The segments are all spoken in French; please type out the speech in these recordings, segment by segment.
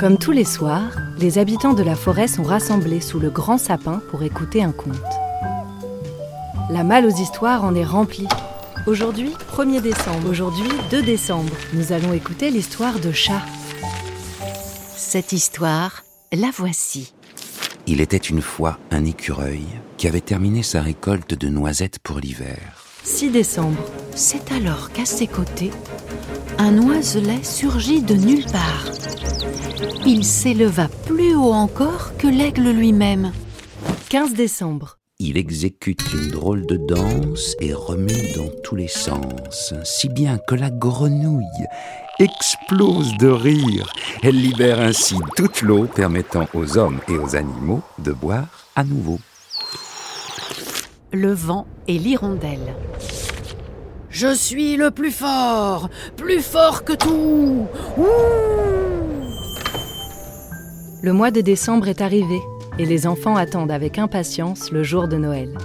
Comme tous les soirs, les habitants de la forêt sont rassemblés sous le grand sapin pour écouter un conte. La malle aux histoires en est remplie. Aujourd'hui, 1er décembre. Aujourd'hui, 2 décembre. Nous allons écouter l'histoire de chat. Cette histoire, la voici. Il était une fois un écureuil qui avait terminé sa récolte de noisettes pour l'hiver. 6 décembre. C'est alors qu'à ses côtés, un oiselet surgit de nulle part. Il s'éleva plus haut encore que l'aigle lui-même. 15 décembre. Il exécute une drôle de danse et remue dans tous les sens, si bien que la grenouille explose de rire. Elle libère ainsi toute l'eau permettant aux hommes et aux animaux de boire à nouveau. Le vent et l'hirondelle. Je suis le plus fort, plus fort que tout. Le mois de décembre est arrivé et les enfants attendent avec impatience le jour de Noël.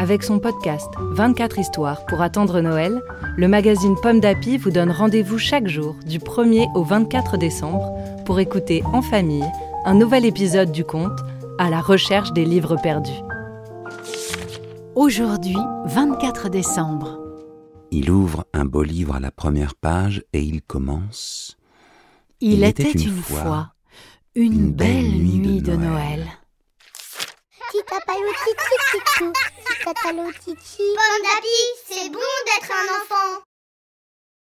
Avec son podcast 24 histoires pour attendre Noël, le magazine Pomme d'Api vous donne rendez-vous chaque jour du 1er au 24 décembre pour écouter en famille un nouvel épisode du conte à la recherche des livres perdus. Aujourd'hui, 24 décembre. Il ouvre un beau livre à la première page et il commence. Il, était, une fois une, belle nuit de Noël. Tichichichou, titapalo tichi. Pomme d'Api, c'est bon d'être un enfant.